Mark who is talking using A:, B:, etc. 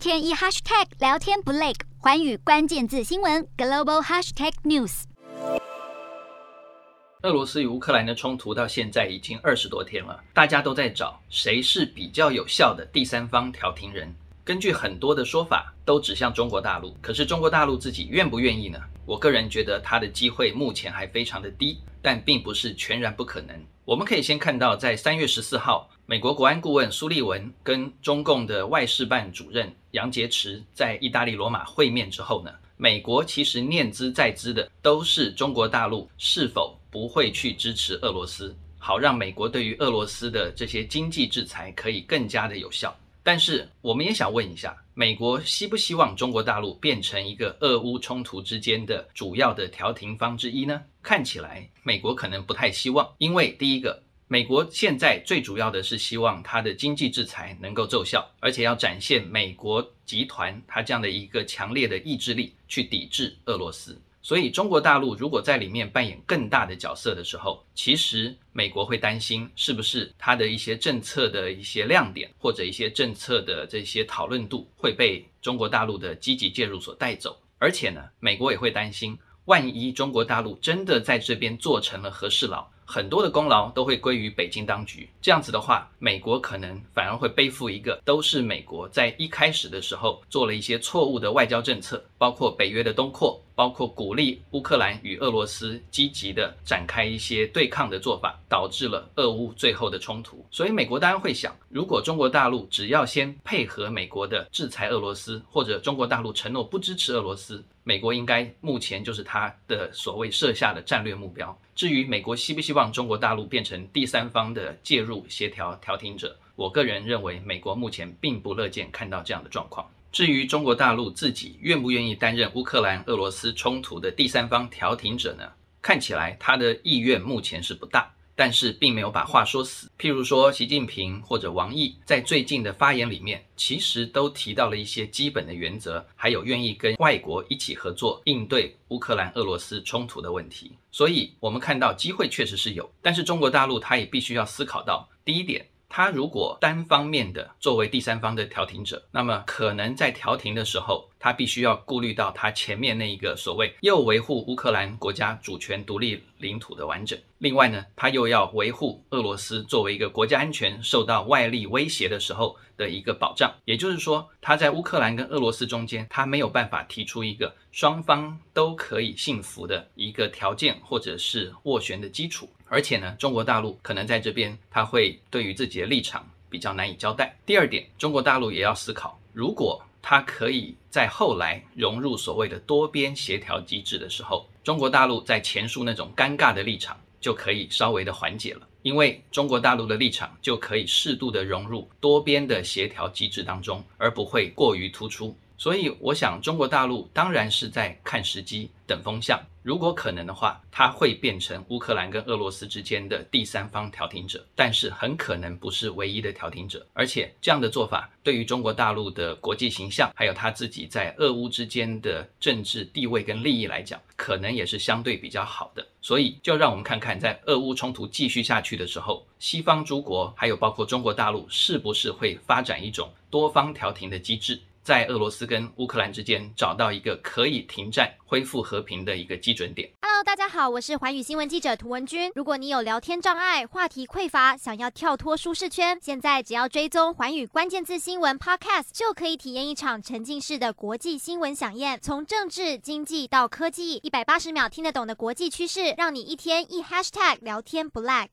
A: 天一 hashtag 聊天不累，环宇关键字新闻 global hashtag news。
B: 俄罗斯与乌克兰的冲突到现在已经二十多天了，大家都在找谁是比较有效的第三方调停人。根据很多的说法，都指向中国大陆。可是中国大陆自己愿不愿意呢？我个人觉得他的机会目前还非常的低，但并不是全然不可能。我们可以先看到，在三月十四号，美国国安顾问苏利文跟中共的外事办主任杨洁篪在意大利罗马会面之后呢，美国其实念兹在兹的都是中国大陆是否不会去支持俄罗斯，好让美国对于俄罗斯的这些经济制裁可以更加的有效。但是我们也想问一下，美国希不希望中国大陆变成一个俄乌冲突之间的主要的调停方之一呢？看起来美国可能不太希望，因为第一个，美国现在最主要的是希望它的经济制裁能够奏效，而且要展现美国集团它这样的一个强烈的意志力去抵制俄罗斯。所以，中国大陆如果在里面扮演更大的角色的时候，其实美国会担心是不是它的一些政策的一些亮点，或者一些政策的这些讨论度会被中国大陆的积极介入所带走。而且呢，美国也会担心，万一中国大陆真的在这边做成了和事佬。很多的功劳都会归于北京当局，这样子的话，美国可能反而会背负一个都是美国在一开始的时候做了一些错误的外交政策，包括北约的东扩，包括鼓励乌克兰与俄罗斯积极的展开一些对抗的做法，导致了俄乌最后的冲突。所以美国当然会想，如果中国大陆只要先配合美国的制裁俄罗斯，或者中国大陆承诺不支持俄罗斯，美国应该目前就是他的所谓设下的战略目标。至于美国希不希望中国大陆变成第三方的介入协调调停者，我个人认为美国目前并不乐见看到这样的状况。至于中国大陆自己愿不愿意担任乌克兰俄罗斯冲突的第三方调停者呢？看起来他的意愿目前是不大。但是并没有把话说死。譬如说，习近平或者王毅在最近的发言里面，其实都提到了一些基本的原则，还有愿意跟外国一起合作应对乌克兰俄罗斯冲突的问题。所以，我们看到机会确实是有。但是，中国大陆他也必须要思考到第一点。他如果单方面的作为第三方的调停者，那么可能在调停的时候，他必须要顾虑到他前面那一个所谓又维护乌克兰国家主权独立领土的完整，另外呢，他又要维护俄罗斯作为一个国家安全受到外力威胁的时候的一个保障。也就是说，他在乌克兰跟俄罗斯中间，他没有办法提出一个双方都可以信服的一个条件或者是斡旋的基础。而且呢，中国大陆可能在这边，他会对于自己的立场比较难以交代。第二点，中国大陆也要思考，如果它可以在后来融入所谓的多边协调机制的时候，中国大陆在前述那种尴尬的立场就可以稍微的缓解了，因为中国大陆的立场就可以适度的融入多边的协调机制当中，而不会过于突出。所以，我想中国大陆当然是在看时机、等风向。如果可能的话，它会变成乌克兰跟俄罗斯之间的第三方调停者，但是很可能不是唯一的调停者。而且，这样的做法对于中国大陆的国际形象，还有他自己在俄乌之间的政治地位跟利益来讲，可能也是相对比较好的。所以，就让我们看看，在俄乌冲突继续下去的时候，西方诸国还有包括中国大陆，是不是会发展一种多方调停的机制？在俄罗斯跟乌克兰之间找到一个可以停战、恢复和平的一个基准点。
A: Hello，大家好，我是寰宇新闻记者涂文君。如果你有聊天障碍、话题匮乏，想要跳脱舒适圈，现在只要追踪寰宇关键字新闻 Podcast，就可以体验一场沉浸式的国际新闻饗宴。从政治、经济到科技，一百八十秒听得懂的国际趋势，让你一天一 Hashtag 聊天不 lag。